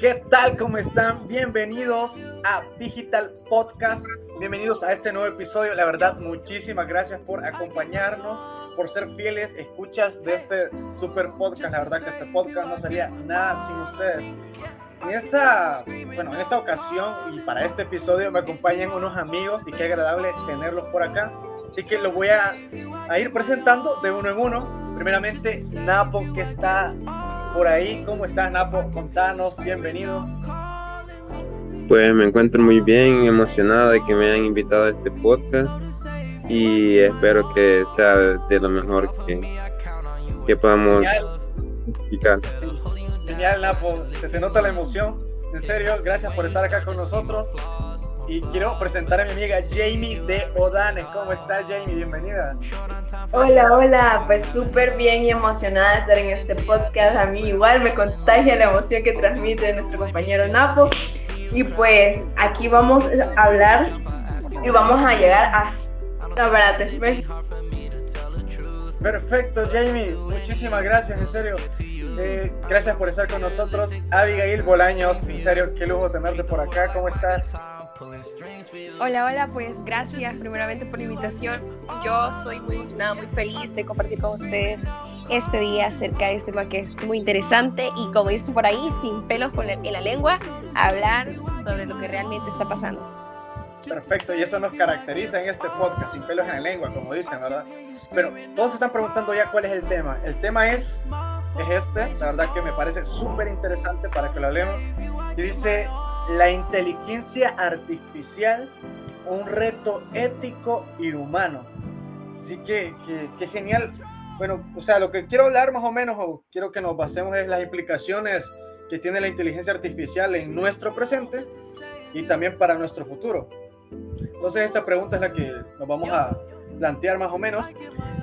¿Qué tal? ¿Cómo están? Bienvenidos a Digital Podcast. Bienvenidos a este nuevo episodio. La verdad, muchísimas gracias por acompañarnos, por ser fieles escuchas de este super podcast. La verdad que este podcast no sería nada sin ustedes. En esta, bueno, en esta ocasión y para este episodio me acompañan unos amigos y qué agradable tenerlos por acá. Así que los voy a, a ir presentando de uno en uno. Primeramente, Napo, que está por ahí. ¿Cómo estás, Napo? Contanos, bienvenido. Pues me encuentro muy bien, emocionado de que me hayan invitado a este podcast y espero que sea de lo mejor que, que podamos explicar. Genial, Napo. Se te nota la emoción. En serio, gracias por estar acá con nosotros. Y quiero presentar a mi amiga Jamie de Odanes. ¿Cómo estás, Jamie? Bienvenida. Hola, hola, pues súper bien y emocionada de estar en este podcast. A mí igual me contagia la emoción que transmite nuestro compañero Napo. Y pues aquí vamos a hablar y vamos a llegar a la Perfecto, Jamie. Muchísimas gracias, en serio. Eh, gracias por estar con nosotros. Abigail Bolaños, en serio, qué lujo tenerte por acá. ¿Cómo estás? Hola, hola, pues gracias primeramente por la invitación. Yo soy muy emocionada, muy feliz de compartir con ustedes este día acerca de este tema que es muy interesante y como dicen por ahí, sin pelos en la lengua, hablar sobre lo que realmente está pasando. Perfecto, y eso nos caracteriza en este podcast, sin pelos en la lengua, como dicen, ¿verdad? Pero todos se están preguntando ya cuál es el tema. El tema es, es este, la verdad que me parece súper interesante para que lo hablemos. Y dice, la inteligencia artificial, un reto ético y humano. Así que, que, genial. Bueno, o sea, lo que quiero hablar más o menos, o quiero que nos basemos en las implicaciones que tiene la inteligencia artificial en nuestro presente y también para nuestro futuro. Entonces esta pregunta es la que nos vamos a plantear más o menos,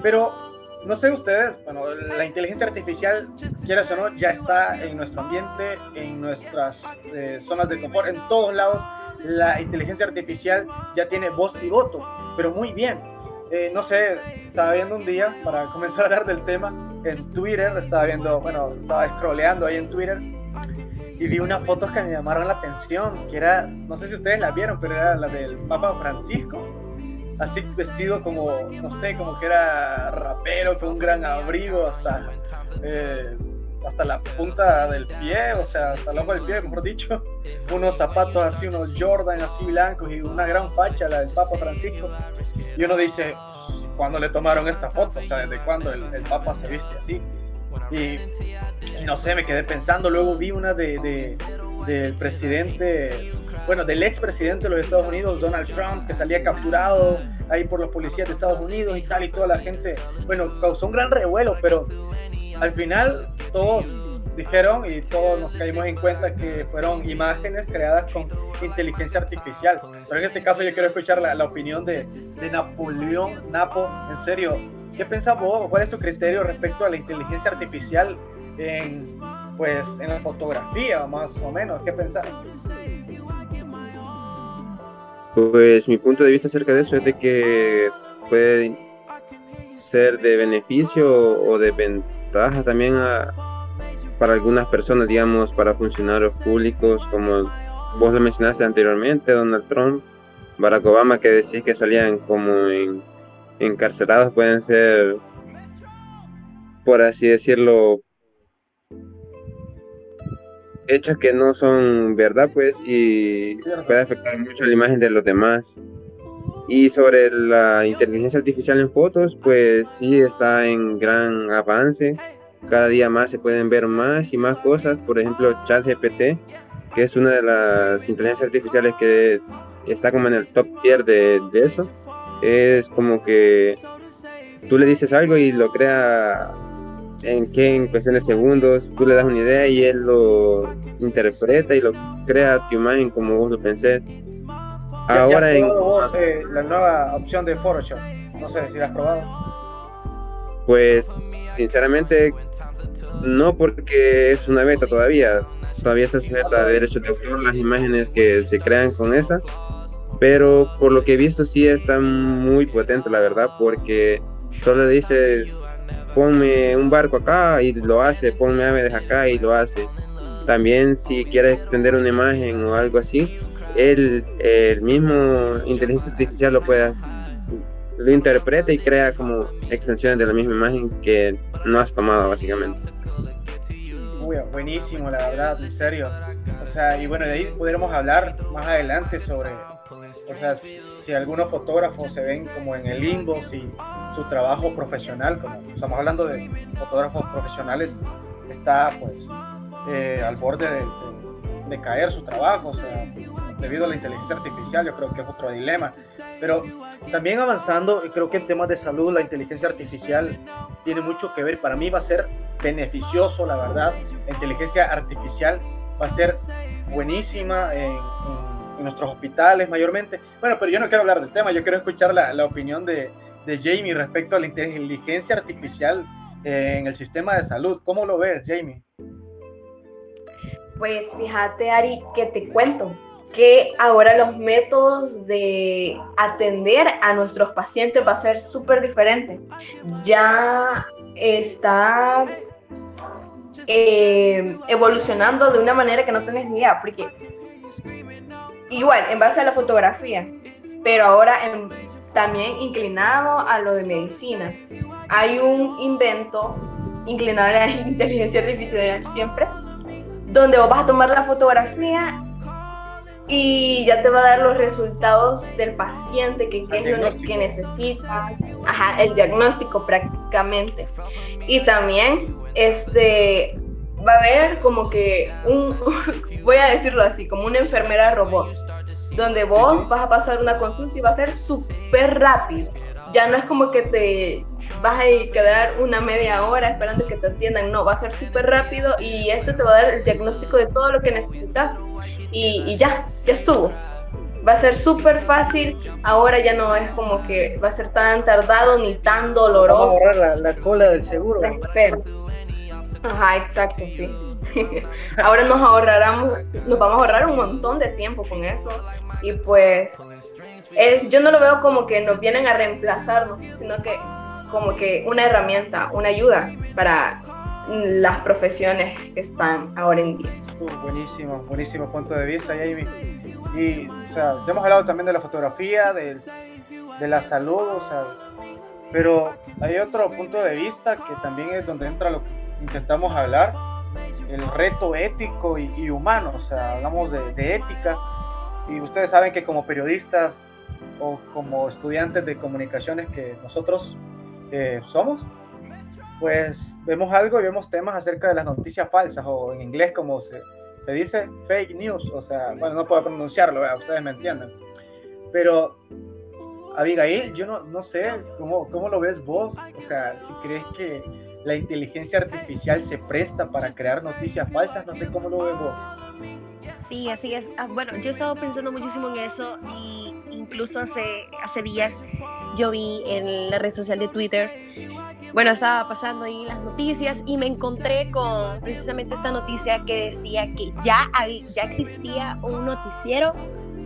pero no sé ustedes, bueno, la inteligencia artificial, quieras o no, ya está en nuestro ambiente, en nuestras eh, zonas de confort, en todos lados. La inteligencia artificial ya tiene voz y voto, pero muy bien. Eh, no sé, estaba viendo un día, para comenzar a hablar del tema, en Twitter, estaba viendo, bueno, estaba scrolleando ahí en Twitter y vi unas fotos que me llamaron la atención, que era, no sé si ustedes la vieron, pero era la del Papa Francisco así vestido como, no sé, como que era rapero, con un gran abrigo hasta, eh, hasta la punta del pie, o sea, hasta el ojo del pie, mejor dicho, unos zapatos así, unos Jordan así blancos y una gran facha, la del Papa Francisco. Y uno dice, ¿cuándo le tomaron esta foto? O sea, ¿desde cuándo el, Papa se viste así? Y, no sé, me quedé pensando, luego vi una de, de del presidente bueno, del expresidente de los Estados Unidos, Donald Trump, que salía capturado ahí por los policías de Estados Unidos y tal, y toda la gente, bueno, causó un gran revuelo, pero al final todos dijeron y todos nos caímos en cuenta que fueron imágenes creadas con inteligencia artificial. Pero en este caso yo quiero escuchar la, opinión de, de Napoleón Napo, en serio, ¿qué piensas vos? ¿Cuál es tu criterio respecto a la inteligencia artificial en, pues, en la fotografía, más o menos? ¿Qué pensás? Pues mi punto de vista acerca de eso es de que puede ser de beneficio o de ventaja también a, para algunas personas, digamos, para funcionarios públicos, como vos lo mencionaste anteriormente, Donald Trump, Barack Obama, que decís que salían como en, encarcelados, pueden ser, por así decirlo, hechos que no son verdad, pues, y puede afectar mucho la imagen de los demás. Y sobre la inteligencia artificial en fotos, pues sí está en gran avance. Cada día más se pueden ver más y más cosas. Por ejemplo, ChatGPT, que es una de las inteligencias artificiales que está como en el top tier de, de eso. Es como que tú le dices algo y lo crea en que en cuestión de segundos tú le das una idea y él lo interpreta y lo crea a tu imagen como vos lo pensés. Ahora en eh, la nueva opción de Photoshop, no sé si la has probado. Pues sinceramente no porque es una beta todavía, todavía está sujeta a derechos de autor las imágenes que se crean con esa, pero por lo que he visto sí está muy potente la verdad porque solo dices ponme un barco acá y lo hace, ponme aves acá y lo hace. También si quieres extender una imagen o algo así, el mismo inteligencia artificial lo puede lo interpreta y crea como extensiones de la misma imagen que no has tomado básicamente. Buenísimo, la verdad, en serio. O sea, y bueno, de ahí podremos hablar más adelante sobre, o sea, si algunos fotógrafos se ven como en el limbo, si su trabajo profesional, como estamos hablando de fotógrafos profesionales, está pues eh, al borde de, caer su trabajo, debido a la inteligencia artificial, yo creo que es otro dilema. Pero también avanzando, creo que en temas de salud la inteligencia artificial tiene mucho que ver. Para mí va a ser beneficioso, la verdad. La inteligencia artificial va a ser buenísima en, nuestros hospitales mayormente. Bueno, pero yo no quiero hablar del tema, yo quiero escuchar la, la opinión de, de Jamie respecto a la inteligencia artificial eh, en el sistema de salud. ¿Cómo lo ves, Jamie? Pues fíjate, Ari, que te cuento que ahora los métodos de atender a nuestros pacientes va a ser súper diferente. Ya está eh, evolucionando de una manera que no tenés ni idea, porque igual, en base a la fotografía, pero ahora también inclinado a lo de medicina. Hay un invento inclinado a la inteligencia artificial siempre, donde vos vas a tomar la fotografía y ya te va a dar los resultados del paciente, que que necesita, ajá, el diagnóstico prácticamente. Y también este va a haber como que un, voy a decirlo así, como una enfermera robot, donde vos vas a pasar una consulta y va a ser súper rápido. Ya no es como que te vas a quedar una media hora esperando que te atiendan, no, va a ser súper rápido y esto te va a dar el diagnóstico de todo lo que necesitas y, ya, ya estuvo. Va a ser súper fácil, ahora ya no es como que va a ser tan tardado ni tan doloroso. Vamos a ahorrar la, cola del seguro. Ajá, exacto, sí. ahora nos ahorraremos, nos vamos a ahorrar un montón de tiempo con eso y pues es, yo no lo veo como que nos vienen a reemplazarnos, sino que como que una herramienta, una ayuda para las profesiones que están ahora en día. buenísimo, buenísimo punto de vista, Jamie. Y, ya hemos hablado también de la fotografía, de, de la salud, o sea, pero hay otro punto de vista que también es donde entra lo que intentamos hablar, el reto ético y, humano, o sea, hablamos de, ética, y ustedes saben que como periodistas o como estudiantes de comunicaciones que nosotros eh, somos, pues vemos algo y vemos temas acerca de las noticias falsas o en inglés como se, dice fake news, o sea, bueno, no puedo pronunciarlo, ustedes me entienden. Pero, Abigail, yo no, no sé cómo, cómo lo ves vos, o sea, si crees que la inteligencia artificial se presta para crear noticias falsas, no sé cómo lo ves vos. Sí, así es. Ah, bueno, yo he estado pensando muchísimo en eso y incluso hace, hace días yo vi en la red social de Twitter bueno, estaba pasando ahí las noticias y me encontré con precisamente esta noticia que decía que ya, ya existía un noticiero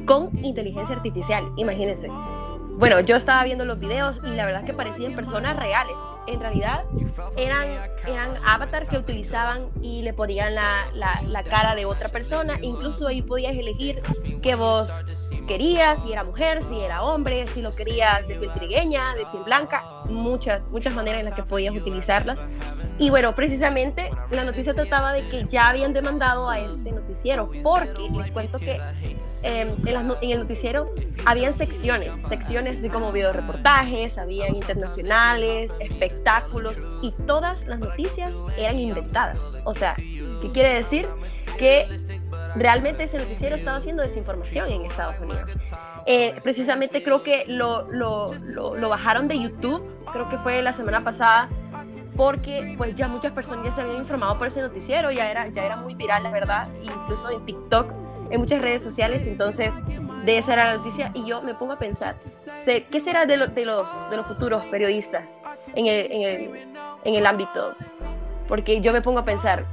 con inteligencia artificial, imagínense. Bueno, yo estaba viendo los videos y la verdad es que parecían personas reales. En realidad eran, eran avatars que utilizaban y le ponían la, la, la cara de otra persona. Incluso ahí podías elegir qué voz querías, si era mujer, si era hombre, si lo querías de piel trigueña, de piel blanca, muchas, muchas maneras en las que podías utilizarlas. Y bueno, precisamente la noticia trataba de que ya habían demandado a este noticiero, porque les cuento que em, en, el noticiero habían secciones, secciones de como videoreportajes, habían internacionales, espectáculos, y todas las noticias eran inventadas. O sea, ¿qué quiere decir? Que realmente ese noticiero estaba haciendo desinformación en Estados Unidos. Eh, precisamente creo que lo, lo, lo, bajaron de YouTube, creo que fue la semana pasada, porque pues ya muchas personas ya se habían informado por ese noticiero, ya era, ya era muy viral la verdad, incluso en TikTok, en muchas redes sociales, entonces de esa era la noticia y yo me pongo a pensar, ¿qué será de, de, los, de los futuros periodistas en el, en, el, en el ámbito? Porque yo me pongo a pensar,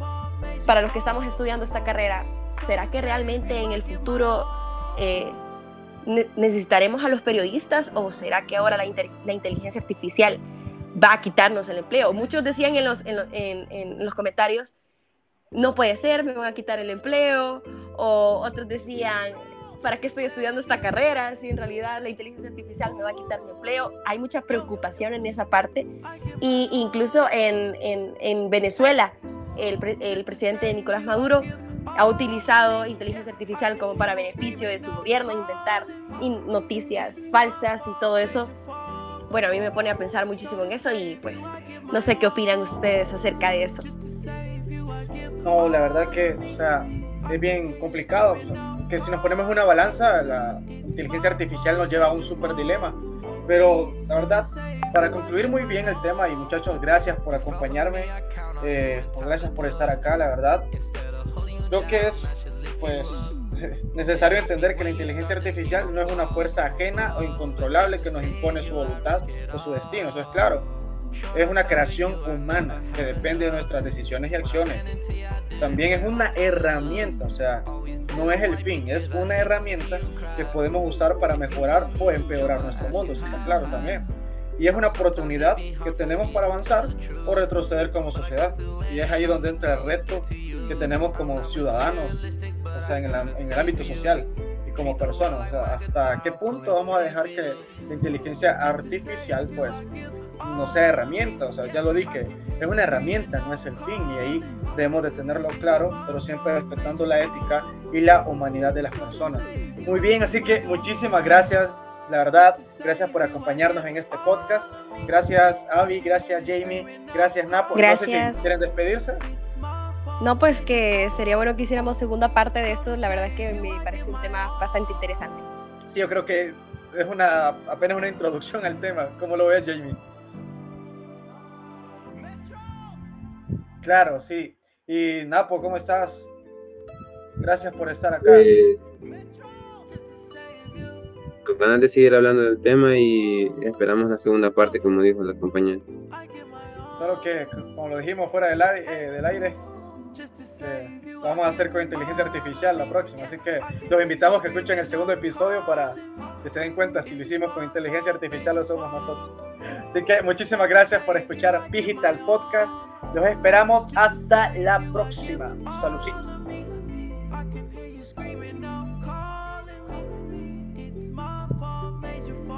para los que estamos estudiando esta carrera, ¿será que realmente en el futuro eh, necesitaremos a los periodistas o será que ahora la, la inteligencia artificial va a quitarnos el empleo. Muchos decían en los, en, en, en los comentarios, no puede ser, me van a quitar el empleo, o otros decían, ¿para qué estoy estudiando esta carrera? Si en realidad la inteligencia artificial me va a quitar mi empleo. Hay mucha preocupación en esa parte. Y incluso en, en, en Venezuela, el, el presidente Nicolás Maduro ha utilizado inteligencia artificial como para beneficio de su gobierno, inventar noticias falsas y todo eso. Bueno, a mí me pone a pensar muchísimo en eso y pues no sé qué opinan ustedes acerca de eso. No, la verdad que, o sea, es bien complicado. Que si nos ponemos una balanza, la inteligencia artificial nos lleva a un super dilema. Pero la verdad, para concluir muy bien el tema, y muchachos, gracias por acompañarme, eh, gracias por estar acá, la verdad. Creo que es, pues, necesario entender que la inteligencia artificial no es una fuerza ajena o incontrolable que nos impone su voluntad o su destino, eso es claro es una creación humana que depende de nuestras decisiones y acciones. También es una herramienta, o sea, no es el fin, es una herramienta que podemos usar para mejorar o empeorar nuestro mundo, está claro también. Y es una oportunidad que tenemos para avanzar o retroceder como sociedad. Y es ahí donde entra el reto que tenemos como ciudadanos, o sea, en el, en el ámbito social y como personas. O sea, hasta qué punto vamos a dejar que la inteligencia artificial, pues, no sea herramienta, o sea, ya lo dije, es una herramienta, no es el fin, y ahí debemos de tenerlo claro, pero siempre respetando la ética y la humanidad de las personas. Muy bien, así que muchísimas gracias, la verdad, gracias por acompañarnos en este podcast. Gracias Avi, gracias Jamie, gracias Napo. Gracias. No sé si quieren despedirse. No, pues que sería bueno que hiciéramos segunda parte de esto, la verdad es que me parece un tema bastante interesante. Sí, yo creo que es una apenas una introducción al tema. ¿Cómo lo ves, Jamie? Claro, sí. Y Napo, ¿cómo estás? Gracias por estar acá. Eh, con ganas de seguir hablando del tema y esperamos la segunda parte, como dijo la compañera. Solo que, como lo dijimos fuera del aire, eh, del aire vamos a hacer con inteligencia artificial la próxima. Así que los invitamos a que escuchen el segundo episodio para que se den cuenta si lo hicimos con inteligencia artificial o somos nosotros. Así que muchísimas gracias por escuchar Digital Podcast. Los esperamos hasta la próxima. Saludcita.